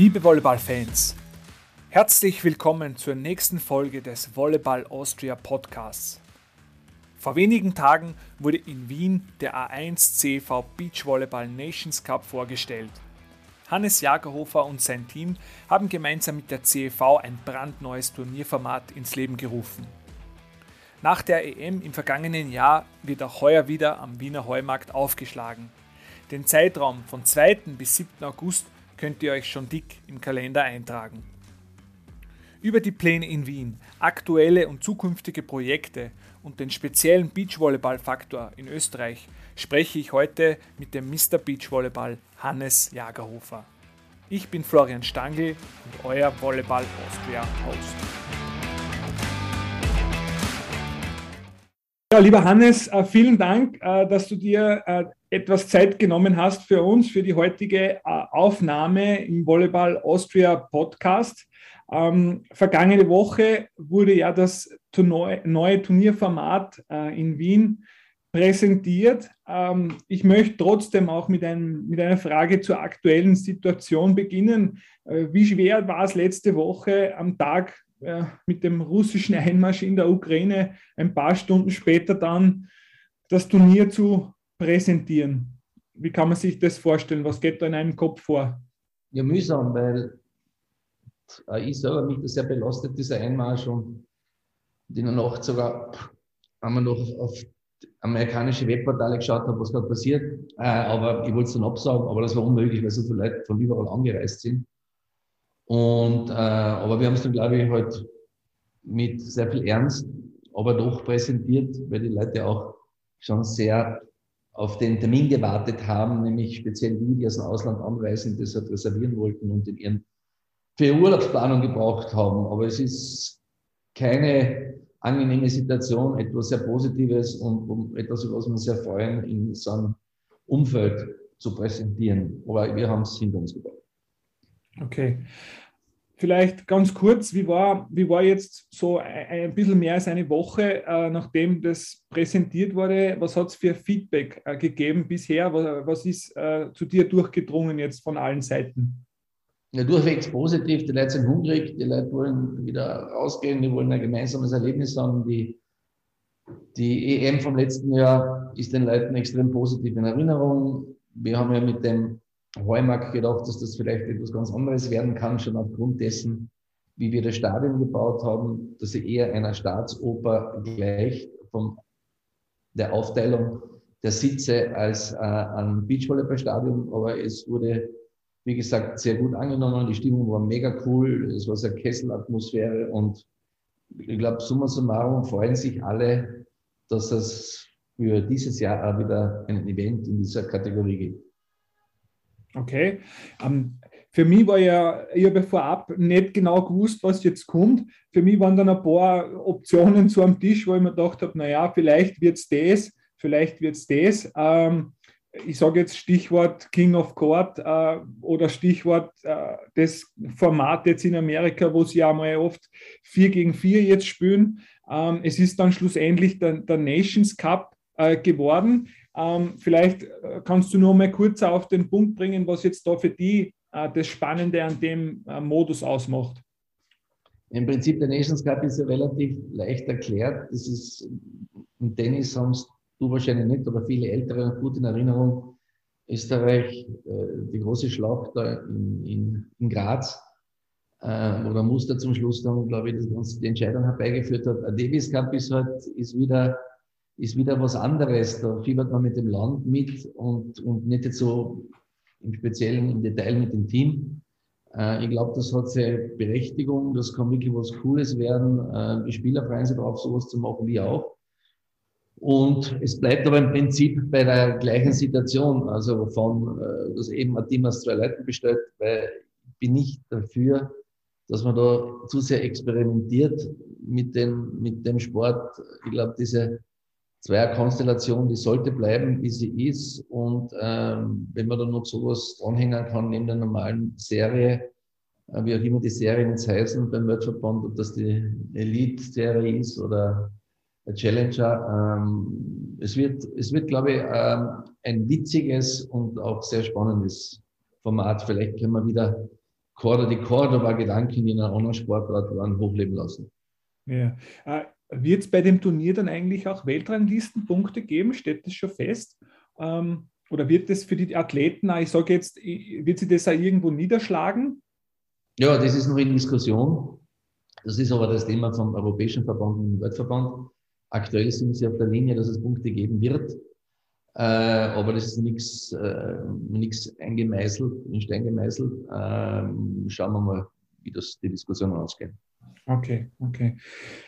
Liebe Volleyball-Fans, herzlich willkommen zur nächsten Folge des Volleyball Austria Podcasts. Vor wenigen Tagen wurde in Wien der A1 CV Beach Volleyball Nations Cup vorgestellt. Hannes Jagerhofer und sein Team haben gemeinsam mit der CEV ein brandneues Turnierformat ins Leben gerufen. Nach der EM im vergangenen Jahr wird auch heuer wieder am Wiener Heumarkt aufgeschlagen. Den Zeitraum von 2. bis 7. August könnt ihr euch schon dick im Kalender eintragen. Über die Pläne in Wien, aktuelle und zukünftige Projekte und den speziellen Beachvolleyball-Faktor in Österreich spreche ich heute mit dem Mr. Beachvolleyball Hannes Jagerhofer. Ich bin Florian Stangl und euer Volleyball Austria Host. Ja, lieber Hannes, äh, vielen Dank, äh, dass du dir äh, etwas Zeit genommen hast für uns, für die heutige Aufnahme im Volleyball Austria Podcast. Ähm, vergangene Woche wurde ja das neue Turnierformat in Wien präsentiert. Ähm, ich möchte trotzdem auch mit, einem, mit einer Frage zur aktuellen Situation beginnen. wie schwer war es letzte Woche am Tag mit dem russischen Einmarsch in der Ukraine ein paar Stunden später dann das Turnier zu präsentieren. Wie kann man sich das vorstellen? Was geht da in einem Kopf vor? Ja, mühsam, weil äh, ich selber mich sehr belastet, dieser Einmarsch und in der Nacht sogar wir noch auf amerikanische Webportale geschaut habe, was gerade passiert. Äh, aber ich wollte es dann absagen, aber das war unmöglich, weil so viele Leute von überall angereist sind. Und, äh, aber wir haben es dann, glaube ich, halt mit sehr viel Ernst, aber doch präsentiert, weil die Leute auch schon sehr auf den Termin gewartet haben, nämlich speziell die, die aus dem Ausland anreisen, das halt reservieren wollten und in ihren für Urlaubsplanung gebraucht haben. Aber es ist keine angenehme Situation, etwas sehr Positives und um etwas, was wir sehr freuen, in so einem Umfeld zu präsentieren. Aber wir haben es hinter uns gebracht. Okay. Vielleicht ganz kurz, wie war, wie war jetzt so ein, bisschen mehr als eine Woche, äh, nachdem das präsentiert wurde? Was hat es für Feedback äh, gegeben bisher? Was, was ist äh, zu dir durchgedrungen jetzt von allen Seiten? Ja, durchwegs positiv. Die Leute sind hungrig, die Leute wollen wieder rausgehen, die wollen ein gemeinsames Erlebnis haben. Die, die EM vom letzten Jahr ist den Leuten extrem positiv in Erinnerung. Wir haben ja mit dem Heumark gedacht, dass das vielleicht etwas ganz anderes werden kann, schon aufgrund dessen, wie wir das Stadion gebaut haben, dass sie eher einer Staatsoper gleicht von der Aufteilung der Sitze als äh, ein Beachvolleyballstadion. Aber es wurde, wie gesagt, sehr gut angenommen. Die Stimmung war mega cool. Es war sehr Kesselatmosphäre und ich glaube, summa summarum freuen sich alle, dass es für dieses Jahr auch wieder ein Event in dieser Kategorie gibt. Okay. Ähm, für mich war ja, ich habe vorab nicht genau gewusst, was jetzt kommt. Für mich waren dann ein paar Optionen zu am Tisch, wo ich mir gedacht habe, naja, vielleicht wird es das, vielleicht wird es das. Ähm, ich sage jetzt Stichwort King of Court äh, oder Stichwort äh, das Format jetzt in Amerika, wo sie ja mal oft 4 gegen 4 jetzt spielen. Ähm, es ist dann schlussendlich der, der Nations Cup äh, geworden. Ähm, vielleicht äh, kannst du nur mal kurz auf den Punkt bringen, was jetzt da für die äh, das Spannende an dem äh, Modus ausmacht. Im Prinzip der Nations Cup ist ja relativ leicht erklärt. Das ist im Tennis haben du wahrscheinlich nicht, aber viele Ältere gut in Erinnerung. Österreich, äh, die große Schlacht da in, in, in Graz, äh, wo der Muster zum Schluss dann, glaube ich, die Entscheidung herbeigeführt hat. Der Davis Cup ist halt, ist wieder ist wieder was anderes. Da fiebert man mit dem Land mit und, und nicht jetzt so im Speziellen im Detail mit dem Team. Äh, ich glaube, das hat seine Berechtigung. Das kann wirklich was Cooles werden. Äh, die Spieler freuen sich darauf, sowas zu machen, wie auch. Und es bleibt aber im Prinzip bei der gleichen Situation, also von, äh, dass eben ein Team aus zwei Leuten bestellt, weil ich bin nicht dafür, dass man da zu sehr experimentiert mit, den, mit dem Sport. Ich glaube, diese Zweierkonstellation, die sollte bleiben, wie sie ist. Und ähm, wenn man dann noch sowas dranhängen kann, neben der normalen Serie, äh, wie auch immer die Serien jetzt heißen beim Weltverband, ob das die Elite-Serie ist oder der Challenger. Ähm, es wird, es wird, glaube ich, ähm, ein witziges und auch sehr spannendes Format. Vielleicht können wir wieder die Cordoba-Gedanken, in einer anderen Sportart waren, hochleben lassen. Ja. Wird es bei dem Turnier dann eigentlich auch Weltranglistenpunkte geben? Steht das schon fest? Ähm, oder wird das für die Athleten, ich sage jetzt, wird sie das auch irgendwo niederschlagen? Ja, das ist noch in Diskussion. Das ist aber das Thema vom Europäischen Verband und dem Weltverband. Aktuell sind sie auf der Linie, dass es Punkte geben wird. Äh, aber das ist nichts äh, eingemeißelt, in Stein gemeißelt. Äh, schauen wir mal, wie das die Diskussion ausgeht. Okay, okay.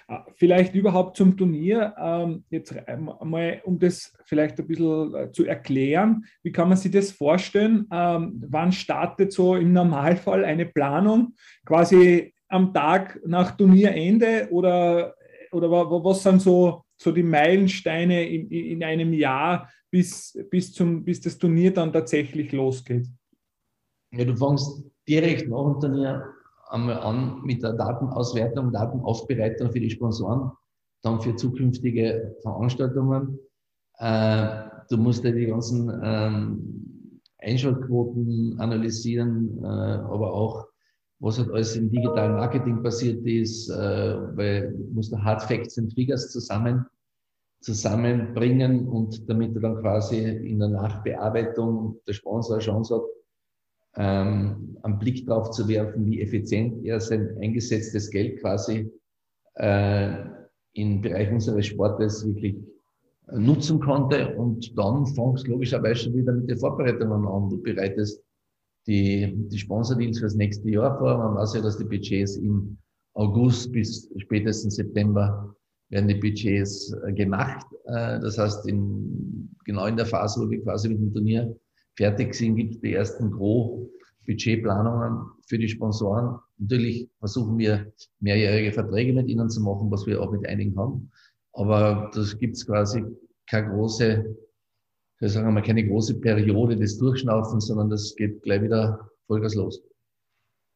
Ah, vielleicht überhaupt zum Turnier, ähm, jetzt mal, um das vielleicht ein bisschen äh, zu erklären, wie kann man sich das vorstellen? Ähm, wann startet so im Normalfall eine Planung? Quasi am Tag nach Turnierende oder, oder was sind so, so die Meilensteine in, in einem Jahr, bis, bis, zum, bis das Turnier dann tatsächlich losgeht? Ja, du fängst direkt nach dem Turnier einmal an mit der Datenauswertung, Datenaufbereitung für die Sponsoren, dann für zukünftige Veranstaltungen. Äh, du musst ja die ganzen ähm, Einschaltquoten analysieren, äh, aber auch was halt alles im digitalen Marketing passiert ist, äh, weil du musst Hard Facts and Figures zusammen, zusammenbringen und damit du dann quasi in der Nachbearbeitung der Sponsor eine Chance hat, ähm, einen Blick drauf zu werfen, wie effizient er sein eingesetztes Geld quasi äh, im Bereich unseres Sportes wirklich nutzen konnte. Und dann fängst logischerweise schon wieder mit den Vorbereitungen an. Du bereitest die, die Sponsordeals für das nächste Jahr vor. Man weiß ja, dass die Budgets im August bis spätestens September werden die Budgets äh, gemacht. Äh, das heißt, in, genau in der Phase, wo wir quasi mit dem Turnier fertig sind, gibt es die ersten Gro-Budgetplanungen für die Sponsoren. Natürlich versuchen wir, mehrjährige Verträge mit ihnen zu machen, was wir auch mit einigen haben. Aber das gibt es quasi keine große sagen wir mal, keine große Periode des Durchschnaufens, sondern das geht gleich wieder Vollgas los.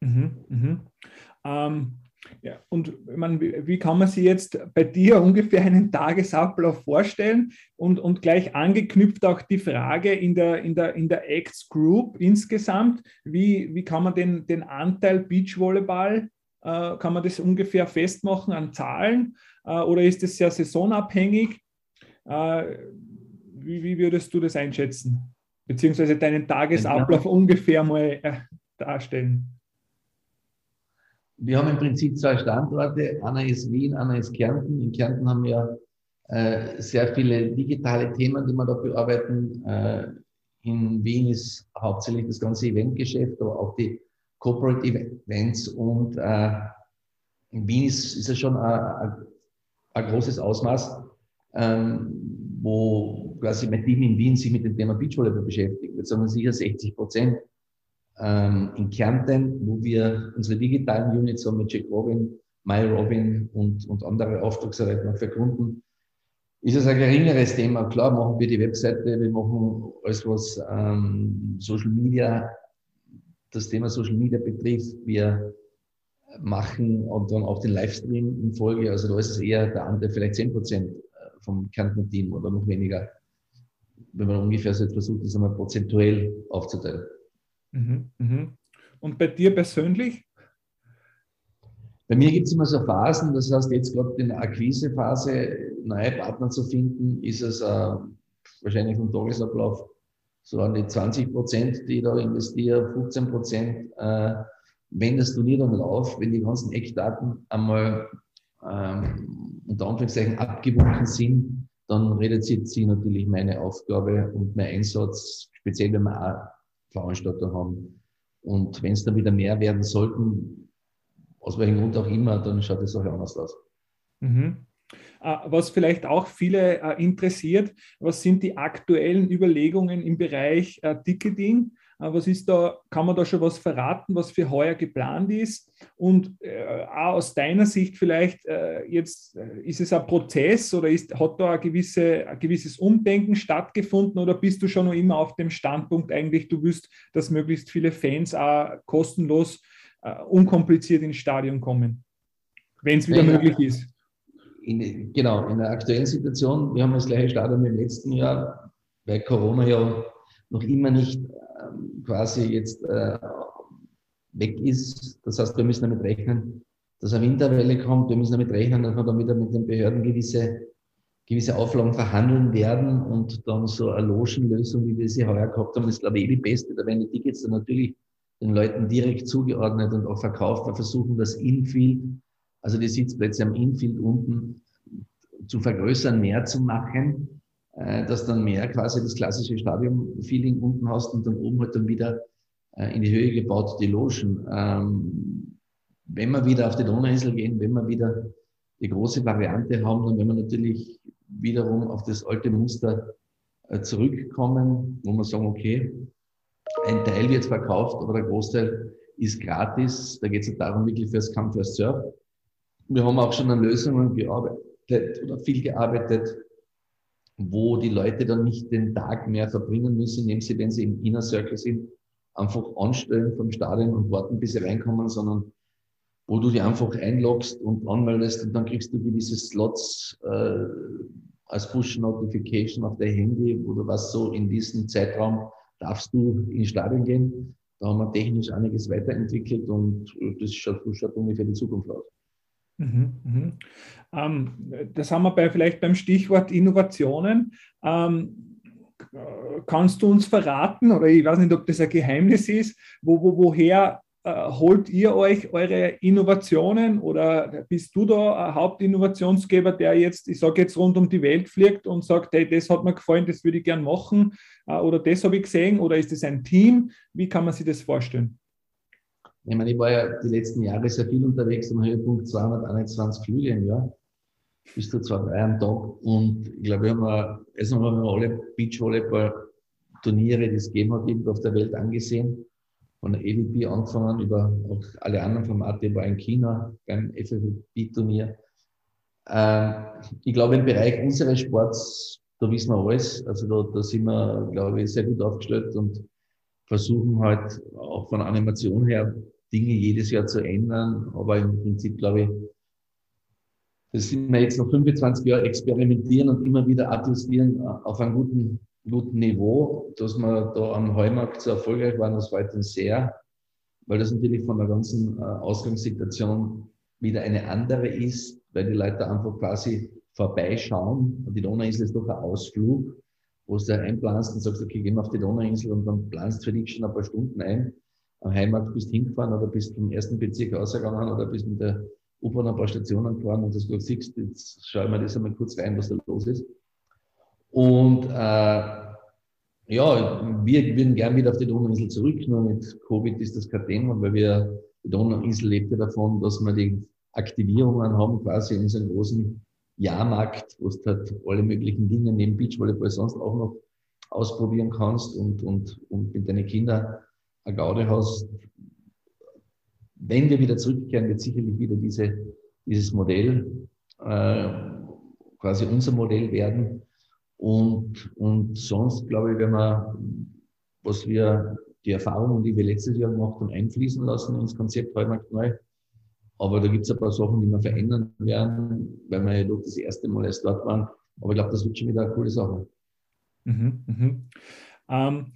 Mhm, mhm. Ähm, ja, und man, wie kann man sich jetzt bei dir ungefähr einen Tagesablauf vorstellen? Und, und gleich angeknüpft auch die Frage in der, in der, in der Acts Group insgesamt, wie, wie kann man den, den Anteil Beachvolleyball, äh, kann man das ungefähr festmachen an Zahlen äh, oder ist es sehr saisonabhängig? Äh, wie, wie würdest du das einschätzen? Beziehungsweise deinen Tagesablauf ja. ungefähr mal äh, darstellen? Wir haben im Prinzip zwei Standorte. Einer ist Wien, einer ist Kärnten. In Kärnten haben wir äh, sehr viele digitale Themen, die wir da bearbeiten. Äh, in Wien ist hauptsächlich das ganze Eventgeschäft, aber auch die Corporate Events. Und äh, in Wien ist, ist es schon ein, ein großes Ausmaß, ähm, wo quasi mein Team in Wien sich mit dem Thema Beachvolleyball beschäftigt. Jetzt sagen wir sicher 60 Prozent ähm, in Kärnten, wo wir unsere digitalen Units haben mit Jack Robin, MyRobin und, und andere Auftragsarbeiten für Kunden, ist es ein geringeres Thema. Klar machen wir die Webseite, wir machen alles, was ähm, Social Media, das Thema Social Media betrifft. Wir machen und dann auch den Livestream in Folge. Also da ist es eher der Anteil vielleicht 10 Prozent äh, vom Kärntner Team oder noch weniger, wenn man ungefähr so versucht, das einmal prozentuell aufzuteilen. Mhm, mhm. Und bei dir persönlich? Bei mir gibt es immer so Phasen, das heißt, jetzt gerade in der Akquisephase neue Partner zu finden, ist es äh, wahrscheinlich vom Tagesablauf so an die 20 Prozent, die ich da investiere, 15 Prozent. Äh, wenn das Turnier dann läuft, wenn die ganzen Eckdaten einmal ähm, unter Anführungszeichen abgewunken sind, dann reduziert sich natürlich meine Aufgabe und mein Einsatz, speziell wenn wir auch Veranstalter haben. Und wenn es dann wieder mehr werden sollten, aus welchem Grund auch immer, dann schaut die Sache anders aus. Mhm. Äh, was vielleicht auch viele äh, interessiert, was sind die aktuellen Überlegungen im Bereich äh, Ticketing? Was ist da, kann man da schon was verraten, was für heuer geplant ist? Und äh, auch aus deiner Sicht vielleicht, äh, jetzt ist es ein Prozess oder ist, hat da ein, gewisse, ein gewisses Umdenken stattgefunden oder bist du schon noch immer auf dem Standpunkt eigentlich, du wirst, dass möglichst viele Fans auch kostenlos, äh, unkompliziert ins Stadion kommen, wenn es wieder ja, möglich ist? In, genau, in der aktuellen Situation, wir haben das gleiche Stadion wie im letzten Jahr, weil Corona ja noch immer nicht quasi jetzt äh, weg ist. Das heißt, wir müssen damit rechnen, dass eine Winterwelle kommt. Wir müssen damit rechnen, dass wir dann wieder mit den Behörden gewisse, gewisse Auflagen verhandeln werden und dann so eine Logenlösung, wie wir sie heuer gehabt haben, ist, glaube ich, eh die beste. Da werden die Tickets dann natürlich den Leuten direkt zugeordnet und auch verkauft. Wir versuchen das Infield, also die Sitzplätze am Infield unten zu vergrößern, mehr zu machen, dass dann mehr quasi das klassische Stadion-Feeling unten hast und dann oben halt dann wieder äh, in die Höhe gebaut die Logen. Ähm, wenn wir wieder auf die Donauinsel gehen, wenn wir wieder die große Variante haben, dann werden wir natürlich wiederum auf das alte Muster äh, zurückkommen, wo wir sagen, okay, ein Teil wird verkauft, aber der Großteil ist gratis. Da geht es darum, wirklich fürs Come, First Surf. Wir haben auch schon an Lösungen gearbeitet oder viel gearbeitet, wo die Leute dann nicht den Tag mehr verbringen müssen, indem sie, wenn sie im Inner Circle sind, einfach anstellen vom Stadion und warten, bis sie reinkommen, sondern wo du dich einfach einloggst und anmeldest und dann kriegst du gewisse Slots äh, als Push-Notification auf dein Handy, du was so in diesem Zeitraum darfst du ins Stadion gehen. Da haben wir technisch einiges weiterentwickelt und das schaut, schaut ungefähr die Zukunft aus. Mhm, mhm. Ähm, das haben wir bei, vielleicht beim Stichwort Innovationen. Ähm, kannst du uns verraten, oder ich weiß nicht, ob das ein Geheimnis ist, wo, wo, woher äh, holt ihr euch eure Innovationen oder bist du da ein Hauptinnovationsgeber, der jetzt, ich sage jetzt rund um die Welt fliegt und sagt, hey, das hat mir gefallen, das würde ich gern machen äh, oder das habe ich gesehen oder ist es ein Team? Wie kann man sich das vorstellen? Ich meine, ich war ja die letzten Jahre sehr viel unterwegs, am Höhepunkt 221 Flüge im Jahr, bis zu zwei, drei am Tag. Und ich glaube, wir haben, also haben wir alle Beachvolleyball-Turniere, die es gegeben hat, auf der Welt angesehen von der EVP angefangen über auch alle anderen Formate, war in China beim FFP-Turnier. Äh, ich glaube, im Bereich unseres Sports, da wissen wir alles. Also da, da sind wir, glaube ich, sehr gut aufgestellt und versuchen halt auch von Animation her Dinge jedes Jahr zu ändern. Aber im Prinzip, glaube ich, das sind wir jetzt noch 25 Jahre experimentieren und immer wieder adjustieren auf einen guten guten Niveau, dass wir da am Heumarkt so erfolgreich waren, das freut uns sehr, weil das natürlich von der ganzen äh, Ausgangssituation wieder eine andere ist, weil die Leute einfach quasi vorbeischauen. Die Donauinsel ist doch ein Ausflug, wo du einplanst und sagst, okay, gehen wir auf die Donauinsel und dann planst für dich schon ein paar Stunden ein. Heimat bist hingefahren oder bist vom ersten Bezirk ausgegangen oder bist mit der U-Bahn ein paar Stationen gefahren und das du siehst, jetzt schauen wir das einmal kurz rein, was da los ist. Und äh, ja, wir würden gern wieder auf die Donauinsel zurück, nur mit Covid ist das kein Thema, weil wir, die Donauinsel lebt ja davon, dass wir die Aktivierungen haben, quasi in unseren großen Jahrmarkt, wo du halt alle möglichen Dinge neben Beachvolleyball sonst auch noch ausprobieren kannst und, und, und mit deinen Kindern eine Gaude hast. Wenn wir wieder zurückkehren, wird sicherlich wieder diese, dieses Modell äh, quasi unser Modell werden. Und, und sonst, glaube ich, wenn wir, was wir, die Erfahrungen, die wir letztes Jahr gemacht haben, einfließen lassen ins Konzept Heumarkt neu. Aber da gibt es ein paar Sachen, die wir verändern werden, weil wir ja doch das erste Mal erst dort waren. Aber ich glaube, das wird schon wieder eine coole Sache. Mhm, mh. ähm,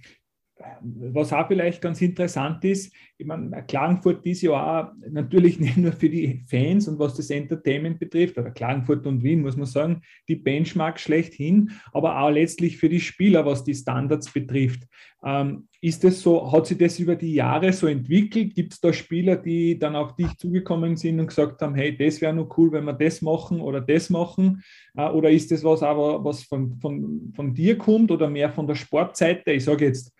was auch vielleicht ganz interessant ist, ich meine, Klagenfurt ist ja auch natürlich nicht nur für die Fans und was das Entertainment betrifft, aber Klagenfurt und Wien, muss man sagen, die Benchmark schlechthin, aber auch letztlich für die Spieler, was die Standards betrifft. Ähm, ist das so, hat sich das über die Jahre so entwickelt? Gibt es da Spieler, die dann auf dich zugekommen sind und gesagt haben, hey, das wäre nur cool, wenn wir das machen oder das machen? Äh, oder ist das was aber, was von, von, von dir kommt oder mehr von der Sportseite? Ich sage jetzt,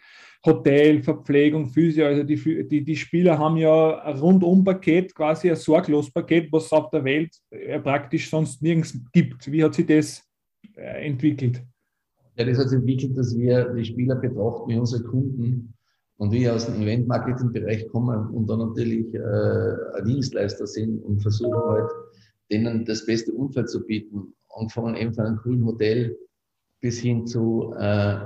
Hotel, Verpflegung, Physio. Also die, die, die Spieler haben ja ein Rundum-Paket, quasi ein Sorglos-Paket, was es auf der Welt äh, praktisch sonst nirgends gibt. Wie hat sich das äh, entwickelt? Ja, das hat sich entwickelt, dass wir die Spieler betrachten wie unsere Kunden und wir aus dem Event-Marketing-Bereich kommen und dann natürlich äh, Dienstleister sind und versuchen halt, denen das beste Umfeld zu bieten. Angefangen eben von einem coolen Hotel bis hin zu äh,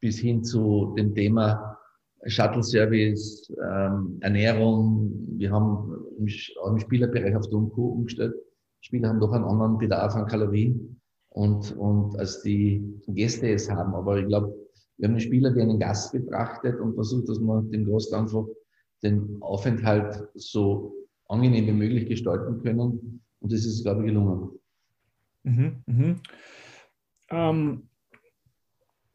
bis hin zu dem Thema Shuttle Service, ähm, Ernährung. Wir haben im, im Spielerbereich auf Domco umgestellt. Spieler haben doch einen anderen Bedarf an Kalorien und, und als die Gäste es haben. Aber ich glaube, wir haben den Spieler wie einen Gast betrachtet und versucht, dass man dem Gast einfach den Aufenthalt so angenehm wie möglich gestalten können. Und das ist, glaube ich, gelungen. Mhm, mh. ähm,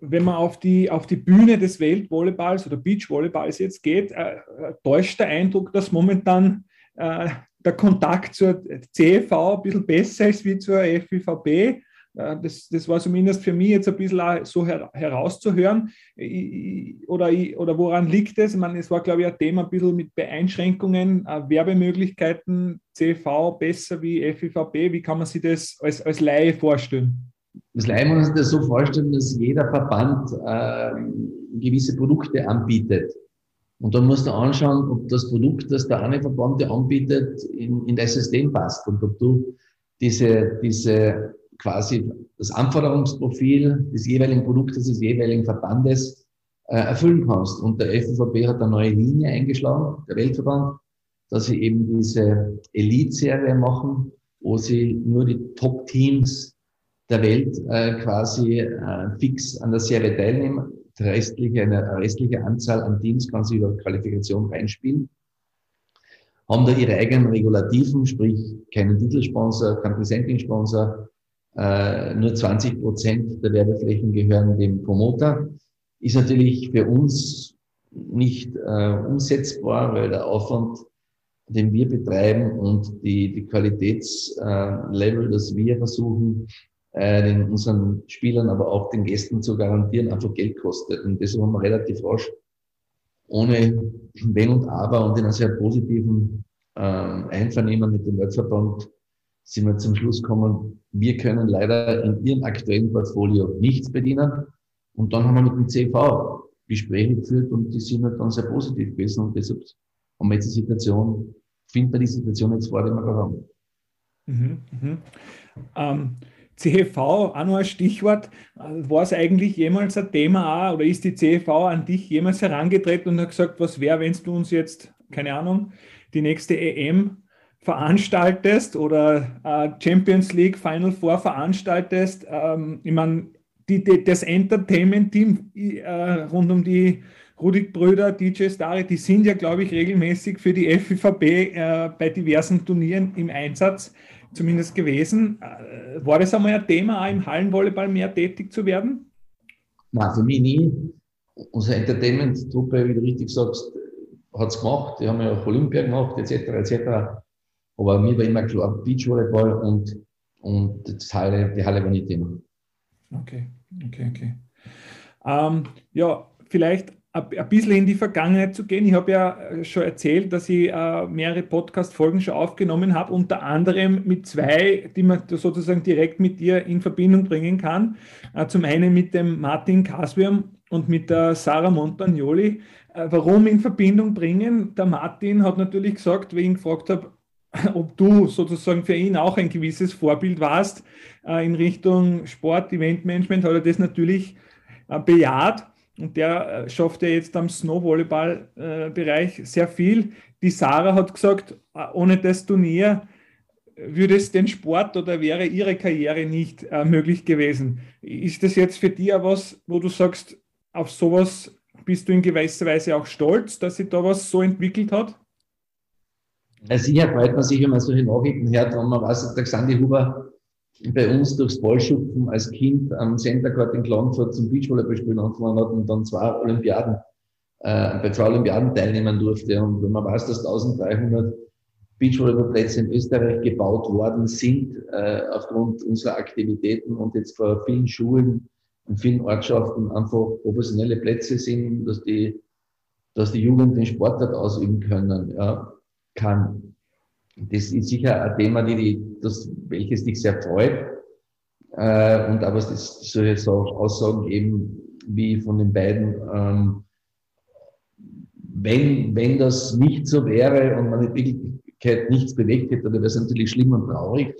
wenn man auf die, auf die Bühne des Weltvolleyballs oder Beachvolleyballs jetzt geht, äh, täuscht der Eindruck, dass momentan äh, der Kontakt zur CEV ein bisschen besser ist wie zur FIVB. Äh, das, das war zumindest für mich jetzt ein bisschen so her, herauszuhören. Oder, oder woran liegt es? Ich meine, es war, glaube ich, ein Thema ein bisschen mit Beeinschränkungen, äh, Werbemöglichkeiten, CV besser wie FIVB. Wie kann man sich das als, als Laie vorstellen? Das Laie muss sich das so vorstellen, dass jeder Verband äh, gewisse Produkte anbietet. Und dann musst du anschauen, ob das Produkt, das der eine Verband dir anbietet, in, in das System passt und ob du diese, diese quasi das Anforderungsprofil des jeweiligen Produktes, des jeweiligen Verbandes äh, erfüllen kannst. Und der FVB hat eine neue Linie eingeschlagen, der Weltverband, dass sie eben diese Elite-Serie machen, wo sie nur die Top-Teams der Welt äh, quasi äh, fix an der Serie teilnehmen. Restliche, eine restliche Anzahl an Teams kann sie über Qualifikation reinspielen. Haben da ihre eigenen Regulativen, sprich keinen Titelsponsor, keinen Presenting-Sponsor, äh, nur 20 Prozent der Werbeflächen gehören dem Promoter. Ist natürlich für uns nicht äh, umsetzbar, weil der Aufwand, den wir betreiben und die, die Qualitätslevel, äh, das wir versuchen, äh, den unseren Spielern, aber auch den Gästen zu garantieren, einfach Geld kostet. Und deshalb haben wir relativ rasch, ohne Wenn und Aber und in einem sehr positiven äh, Einvernehmen mit dem Weltverband, sind wir zum Schluss gekommen, wir können leider in ihrem aktuellen Portfolio nichts bedienen. Und dann haben wir mit dem CV Gespräche geführt und die sind halt dann sehr positiv gewesen. Und deshalb haben wir jetzt die Situation, finden wir die Situation jetzt vor, die wir haben. Mhm, mhm. Ähm, CHV, auch noch ein Stichwort. War es eigentlich jemals ein Thema auch, oder ist die CHV an dich jemals herangetreten und hat gesagt, was wäre, wenn du uns jetzt, keine Ahnung, die nächste EM veranstaltest oder äh, Champions League Final Four veranstaltest, ähm, ich meine, das Entertainment-Team äh, rund um die Rudik-Brüder, DJ Stari, die sind ja, glaube ich, regelmäßig für die FIVB äh, bei diversen Turnieren im Einsatz zumindest gewesen. Äh, war das einmal ein Thema, auch im Hallenvolleyball mehr tätig zu werden? Nein, für mich nie. Unsere Entertainment-Truppe, wie du richtig sagst, hat es gemacht. Die haben ja auch Olympia gemacht, etc. etc. Aber mir war immer klar, Beachvolleyball und, und das Halle, die Halle war nicht Thema. Okay, okay, okay. Ähm, ja, vielleicht ein bisschen in die Vergangenheit zu gehen. Ich habe ja schon erzählt, dass ich äh, mehrere Podcast-Folgen schon aufgenommen habe, unter anderem mit zwei, die man sozusagen direkt mit dir in Verbindung bringen kann. Äh, zum einen mit dem Martin Kaswirm und mit der Sarah Montagnoli. Äh, warum in Verbindung bringen? Der Martin hat natürlich gesagt, wie ich ihn gefragt habe, ob du sozusagen für ihn auch ein gewisses Vorbild warst äh, in Richtung Sport, Eventmanagement, hat er das natürlich äh, bejaht. Und der äh, schafft ja jetzt am Snowvolleyball-Bereich sehr viel. Die Sarah hat gesagt, äh, ohne das Turnier würde es den Sport oder wäre ihre Karriere nicht äh, möglich gewesen. Ist das jetzt für dich auch was, wo du sagst, auf sowas bist du in gewisser Weise auch stolz, dass sich da was so entwickelt hat? Also sicher freut man sich, wenn man solche Nachrichten hört, wenn man weiß, dass der Xandi Huber bei uns durchs Ballschupfen als Kind am Center Court in Klagenfurt zum Beachvolleyball spielen angefangen hat und dann zwei Olympiaden, äh, bei zwei Olympiaden teilnehmen durfte. Und wenn man weiß, dass 1300 Beachvolleyballplätze in Österreich gebaut worden sind, äh, aufgrund unserer Aktivitäten und jetzt vor vielen Schulen und vielen Ortschaften einfach professionelle Plätze sind, dass die, dass die Jugend den Sport dort ausüben können, ja, kann. Das ist sicher ein Thema, die, die, das, welches dich sehr freut. Äh, und aber es solche so Aussagen eben wie von den beiden, ähm, wenn, wenn das nicht so wäre und man in Wirklichkeit nichts bewegt hätte, dann wäre es natürlich schlimm und traurig.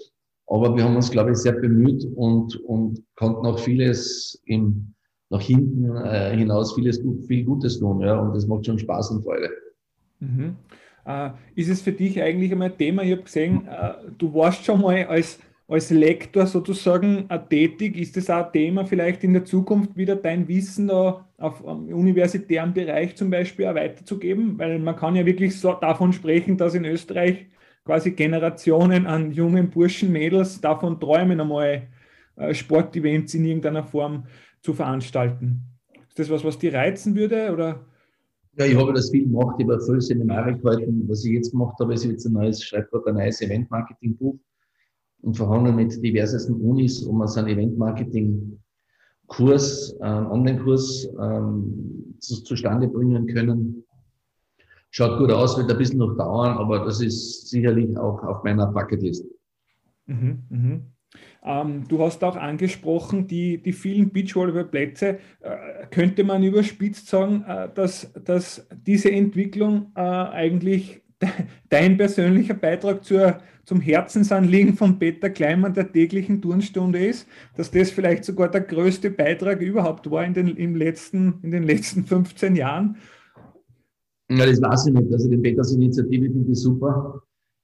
Aber wir haben uns, glaube ich, sehr bemüht und, und konnten auch vieles im, nach hinten äh, hinaus vieles viel Gutes tun. Ja, und das macht schon Spaß und Freude. Mhm. Äh, ist es für dich eigentlich einmal ein Thema? Ich habe gesehen, äh, du warst schon mal als als Lektor sozusagen tätig? Ist das auch ein Thema vielleicht in der Zukunft wieder dein Wissen da auf universitären Bereich zum Beispiel auch weiterzugeben? Weil man kann ja wirklich so davon sprechen, dass in Österreich quasi Generationen an jungen Burschen, Mädels davon träumen, einmal äh, Sportevents in irgendeiner Form zu veranstalten. Ist das was, was dir reizen würde? Oder? Ja, ich habe das viel gemacht. Ich habe viele Seminare gehalten. Was ich jetzt gemacht habe, ist jetzt ein neues, schreibe gerade ein neues Event-Marketing-Buch und verhandle mit diversesten Unis, um einen Event-Marketing-Kurs, einen Online-Kurs ähm, zu, zustande bringen können. Schaut gut aus, wird ein bisschen noch dauern, aber das ist sicherlich auch auf meiner Bucketlist. Mhm, mh. Ähm, du hast auch angesprochen, die, die vielen Beachvolleyballplätze. Äh, könnte man überspitzt sagen, äh, dass, dass diese Entwicklung äh, eigentlich de dein persönlicher Beitrag zur, zum Herzensanliegen von Peter Kleimann der täglichen Turnstunde ist? Dass das vielleicht sogar der größte Beitrag überhaupt war in den, im letzten, in den letzten 15 Jahren? Ja, das weiß ich nicht. Also die Peters Initiative finde ich super.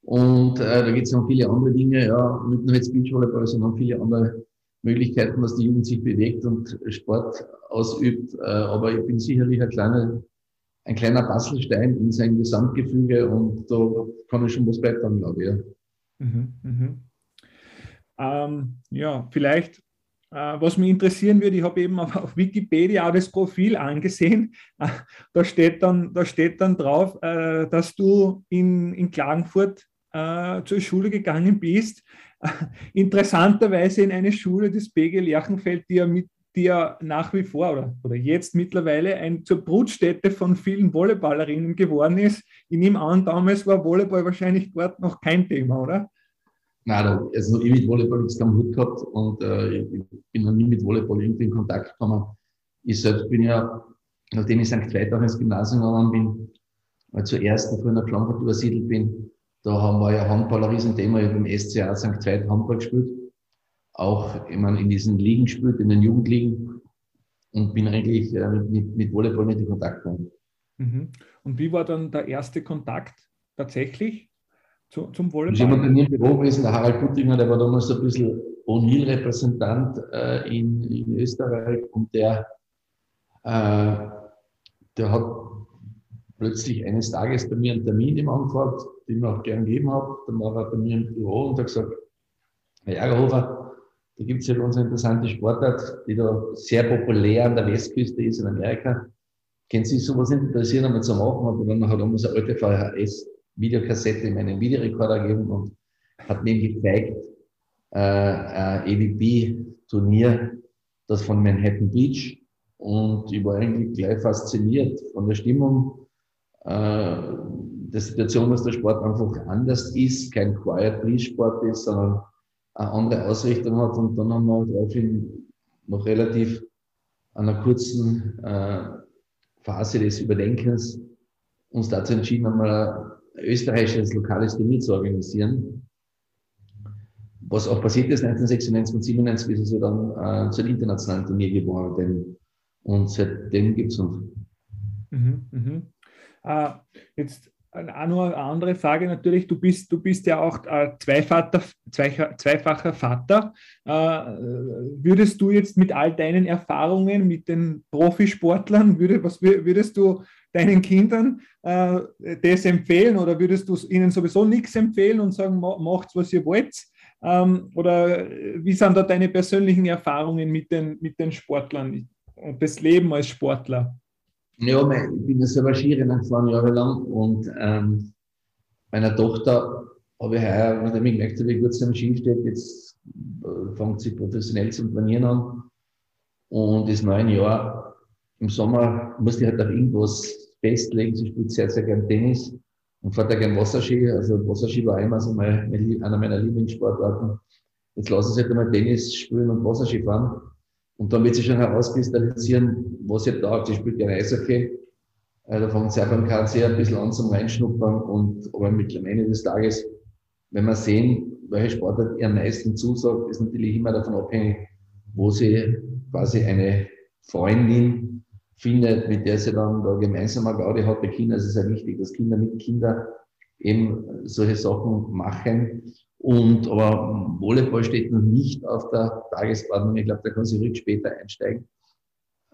Und äh, da geht es noch viele andere Dinge, ja, nicht nur jetzt Beachvolleyball, sondern viele andere Möglichkeiten, dass die Jugend sich bewegt und Sport ausübt. Äh, aber ich bin sicherlich ein kleiner, ein kleiner Bastelstein in sein Gesamtgefüge und da kann ich schon was beitragen, glaube ich. Ja. Mhm, mh. ähm, ja, vielleicht, äh, was mich interessieren würde, ich habe eben auf, auf, Wikipedia auch das Profil angesehen. da, steht dann, da steht dann drauf, äh, dass du in, in Klagenfurt äh, zur Schule gegangen bist, interessanterweise in eine Schule des BG Lerchenfeld, die ja, mit, die nach wie vor oder, oder jetzt mittlerweile ein, zur Brutstätte von vielen Volleyballerinnen geworden ist. Ich nehme an, damals war Volleyball wahrscheinlich dort noch kein Thema, oder? Nein, also ich mit Volleyball nichts am Hut gehabt und äh, ich bin noch nie mit Volleyball irgendwie in Kontakt gekommen. Ich selbst bin ja, nachdem ich St. Veit auch ins Gymnasium gegangen bin, weil zuerst früher nach Klagenfurt übersiedelt bin, da haben wir ja Handball ein Riesenthema. Ich habe im SCA St. Veit Handball gespielt. Auch ich meine, in diesen Ligen gespielt, in den Jugendligen. Und bin eigentlich äh, mit, mit Volleyball nicht in Kontakt gekommen. Mhm. Und wie war dann der erste Kontakt tatsächlich zu, zum Volleyball? Ich habe bei mir im Büro gewesen, der Harald Puttinger, der war damals so ein bisschen O'Neill-Repräsentant äh, in, in Österreich und der, äh, der hat plötzlich eines Tages bei mir einen Termin im angefragt, den ich mir auch gern gegeben habe. Dann war er bei mir im Büro und hat gesagt, Herr Jagerhofer, da gibt es ja ganz interessante Sportart, die da sehr populär an der Westküste ist in Amerika. Können Sie sowas interessieren, einmal zu machen? Und dann hat er uns eine alte VHS-Videokassette in meinen Videorekorder gegeben und hat mir gezeigt, äh, ein EVP-Turnier, das von Manhattan Beach. Und ich war eigentlich gleich fasziniert von der Stimmung, der Situation, dass der Sport einfach anders ist, kein Quiet Please Sport ist, sondern eine andere Ausrichtung hat. Und dann haben wir daraufhin noch relativ an einer kurzen äh, Phase des Überdenkens uns dazu entschieden, einmal ein österreichisches lokales Turnier zu organisieren. Was auch passiert ist 1996 und 97 ist es dann äh, zu einem internationalen Turnier geworden. Und seitdem gibt es uns. Mhm, mh. Äh, jetzt auch nur eine andere Frage natürlich, du bist, du bist ja auch äh, Zweivater, zwei, zweifacher Vater. Äh, würdest du jetzt mit all deinen Erfahrungen mit den Profisportlern, würde, was würdest du deinen Kindern äh, das empfehlen oder würdest du ihnen sowieso nichts empfehlen und sagen, macht was ihr wollt? Ähm, oder wie sind da deine persönlichen Erfahrungen mit den, mit den Sportlern und das Leben als Sportler? Ja, ich bin ja selber Skirennen gefahren jahrelang und ähm, meiner Tochter habe ich heuer, nachdem ich gemerkt habe, wie gut es am Ski steht, jetzt äh, fängt sie professionell zum Trainieren an. Und das neue Jahr im Sommer musste ich halt auf irgendwas festlegen. Sie spielt sehr, sehr gern Tennis und fährt auch gern Wasserski. Also Wasserski war immer so mein, einer meiner Lieblingssportarten. Jetzt lasse ich sie halt einmal Tennis spielen und Wasserski fahren. Und dann wird sich schon herauskristallisieren, was ihr taugt. Sie spielt gerne Eishockey. Äh, da fängt sie auch beim KC ein bisschen an zum Reinschnuppern. Und, aber am Ende des Tages, wenn wir sehen, welche Sportart ihr am meisten zusagt, ist natürlich immer davon abhängig, wo sie quasi eine Freundin findet, mit der sie dann da gemeinsam eine Gaudi hat bei Kindern. Es ist ja wichtig, dass Kinder mit Kindern eben solche Sachen machen. Und, aber Volleyball steht noch nicht auf der Tagesordnung. Ich glaube, da kann sich Rück später einsteigen.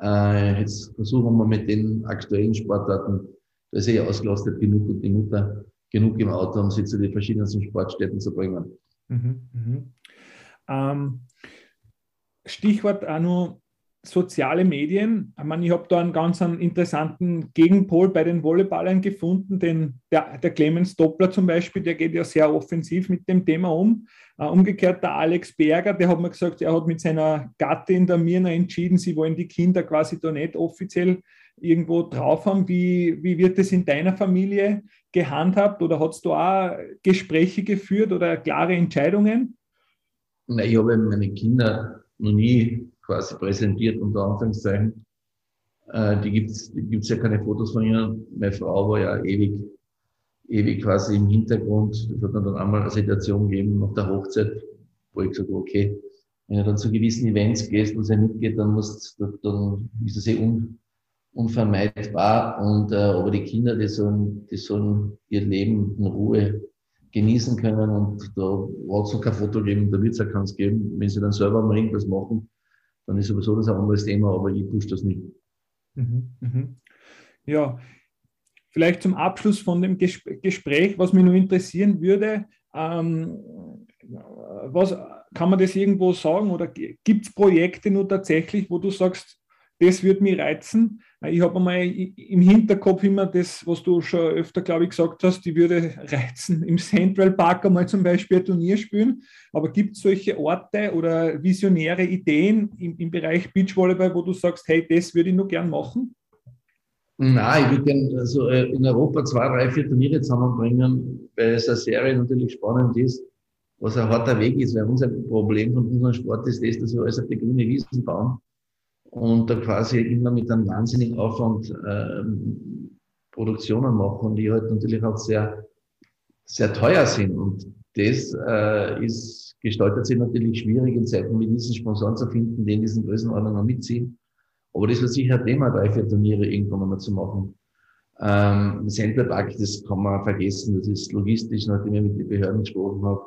Äh, jetzt versuchen wir mit den aktuellen Sportarten, da ist eh ausgelastet genug und die Mutter genug im Auto, um sie zu den verschiedensten Sportstätten zu bringen. Mhm, mh. ähm, Stichwort auch nur soziale Medien. Ich, meine, ich habe da einen ganz einen interessanten Gegenpol bei den Volleyballern gefunden, denn der, der Clemens Doppler zum Beispiel, der geht ja sehr offensiv mit dem Thema um. Uh, umgekehrt der Alex Berger, der hat mir gesagt, er hat mit seiner Gattin, der Mirna, entschieden, sie wollen die Kinder quasi da nicht offiziell irgendwo drauf haben. Wie, wie wird das in deiner Familie gehandhabt oder hast du auch Gespräche geführt oder klare Entscheidungen? Nein, ich habe meine Kinder noch nie quasi präsentiert, unter Anführungszeichen. Äh, die gibt es die gibt's ja keine Fotos von ihnen. Meine Frau war ja ewig, ewig quasi im Hintergrund. Es hat dann einmal eine Situation gegeben nach der Hochzeit, wo ich gesagt habe, okay, wenn du dann zu gewissen Events gehst und sie mitgeht, dann, musst, dann ist das eh un, unvermeidbar. Und, äh, aber die Kinder, die sollen, die sollen ihr Leben in Ruhe genießen können und da hat es noch kein Foto geben, da wird es auch keins geben. Wenn sie dann selber mal irgendwas machen, dann ist sowieso das ein anderes Thema, aber ich pushe das nicht. Mhm, mhm. Ja, vielleicht zum Abschluss von dem Gespräch, was mich nur interessieren würde, ähm, was kann man das irgendwo sagen oder gibt es Projekte nur tatsächlich, wo du sagst, das würde mich reizen. Ich habe einmal im Hinterkopf immer das, was du schon öfter, glaube ich, gesagt hast, die würde reizen, im Central Park einmal zum Beispiel ein Turnier spielen. Aber gibt es solche Orte oder visionäre Ideen im, im Bereich Beachvolleyball, wo du sagst, hey, das würde ich nur gern machen? Nein, ich würde gerne also äh, in Europa zwei, drei, vier Turniere zusammenbringen, weil es eine Serie natürlich spannend ist, was ein harter Weg ist, weil unser Problem von unserem Sport ist das, dass wir alles auf die grüne Wiesen bauen und da quasi immer mit einem wahnsinnigen Aufwand ähm, Produktionen machen, die halt natürlich auch sehr, sehr teuer sind. Und das äh, ist, gestaltet sich natürlich schwierig in Zeiten wie diesen Sponsoren zu finden, die in diesen Größenordnungen mitziehen. Aber das wird sicher ein Thema, drei, vier Turniere irgendwann einmal zu machen. Ähm, Center Park, das kann man vergessen, das ist logistisch, nachdem ich mit den Behörden gesprochen habe,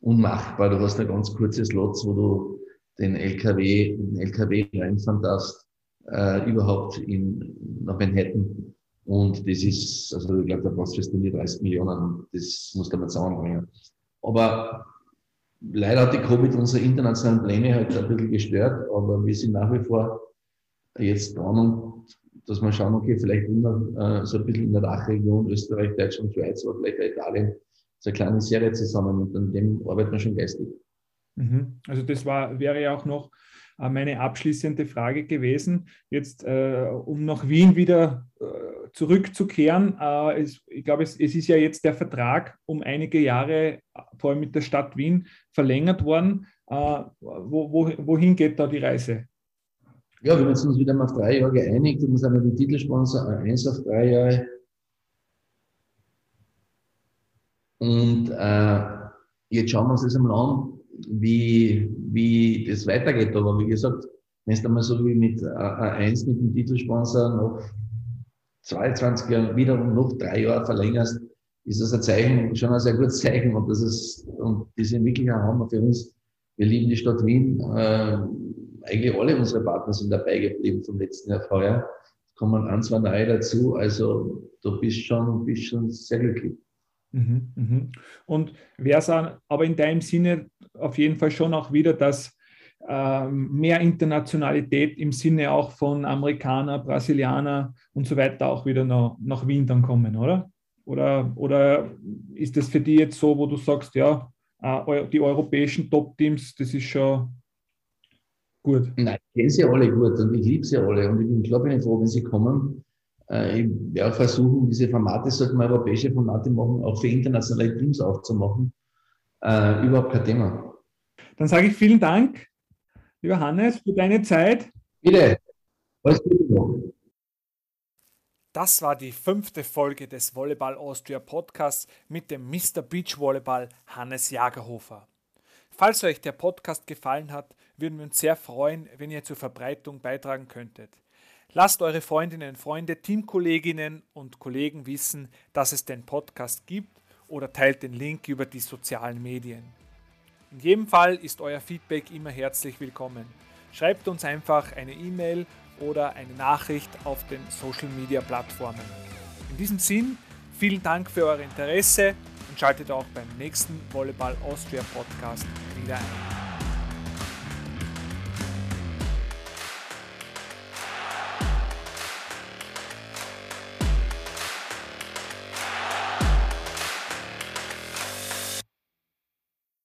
unmachbar. Du hast ein ganz kurzes Lots, wo du den LKW, den LKW reinfahren darfst, äh, überhaupt in, nach Manhattan. Und das ist, also ich glaube, da brauchst du nur 30 Millionen. Das muss mal zusammenbringen. Aber leider hat die Covid unsere internationalen Pläne halt ein bisschen gestört, aber wir sind nach wie vor jetzt dran und dass wir schauen, okay, vielleicht immer äh, so ein bisschen in der Dachregion Österreich, Deutschland, Schweiz oder vielleicht auch Italien so eine kleine Serie zusammen und an dem arbeiten wir schon geistig. Mhm. Also das war, wäre ja auch noch äh, meine abschließende Frage gewesen. Jetzt, äh, um nach Wien wieder äh, zurückzukehren, äh, es, ich glaube, es, es, ist ja jetzt der Vertrag um einige Jahre, vor allem mit der Stadt Wien, verlängert worden. Äh, wo, wo, wohin geht da die Reise? Ja, wir haben uns wieder mal auf drei Jahre geeinigt und sind mit dem Titelsponsor eins auf drei Jahre. Und äh, jetzt schauen wir uns das einmal an, wie, wie das weitergeht. Aber wie gesagt, wenn es dann mal so wie mit A1 mit dem Titelsponsor noch 22 Jahren wiederum noch drei Jahre verlängerst, ist das ein Zeichen, schon ein sehr gutes Zeichen. Und das ist, und die sind wirklich ein Hammer für uns. Wir lieben die Stadt Wien. Äh, eigentlich alle unsere Partner sind dabei geblieben vom letzten Jahr vorher. Es kommen ein, zwei neue dazu. Also du bist schon, bist schon sehr glücklich. Mhm, mhm. Und wäre es aber in deinem Sinne auf jeden Fall schon auch wieder, dass äh, mehr Internationalität im Sinne auch von Amerikaner, Brasilianer und so weiter auch wieder nach, nach Wien dann kommen, oder? Oder, oder ist das für dich jetzt so, wo du sagst, ja, äh, die europäischen Top-Teams, das ist schon gut? Nein, ich kenne sie alle gut und ich liebe sie alle und ich bin, glaube ich, froh, wenn sie kommen. Äh, ich werde versuchen, diese Formate, sollten wir europäische Formate machen, auch für internationale Teams aufzumachen. Äh, überhaupt kein Thema. Dann sage ich vielen Dank, lieber Hannes, für deine Zeit. Bitte. Alles Gute. Das war die fünfte Folge des Volleyball Austria Podcasts mit dem Mr. Beach Volleyball Hannes Jagerhofer. Falls euch der Podcast gefallen hat, würden wir uns sehr freuen, wenn ihr zur Verbreitung beitragen könntet. Lasst eure Freundinnen, Freunde, Teamkolleginnen und Kollegen wissen, dass es den Podcast gibt oder teilt den Link über die sozialen Medien. In jedem Fall ist euer Feedback immer herzlich willkommen. Schreibt uns einfach eine E-Mail oder eine Nachricht auf den Social Media Plattformen. In diesem Sinn, vielen Dank für euer Interesse und schaltet auch beim nächsten Volleyball Austria Podcast wieder ein.